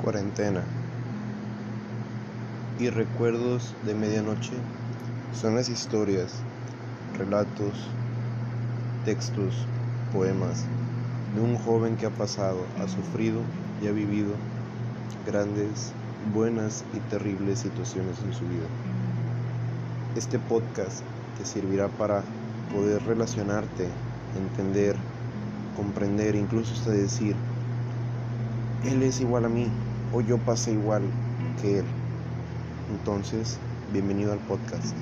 Cuarentena y recuerdos de medianoche son las historias, relatos, textos, poemas de un joven que ha pasado, ha sufrido y ha vivido grandes, buenas y terribles situaciones en su vida. Este podcast te servirá para poder relacionarte, entender, comprender, incluso hasta decir, él es igual a mí o yo pasé igual que él. Entonces, bienvenido al podcast.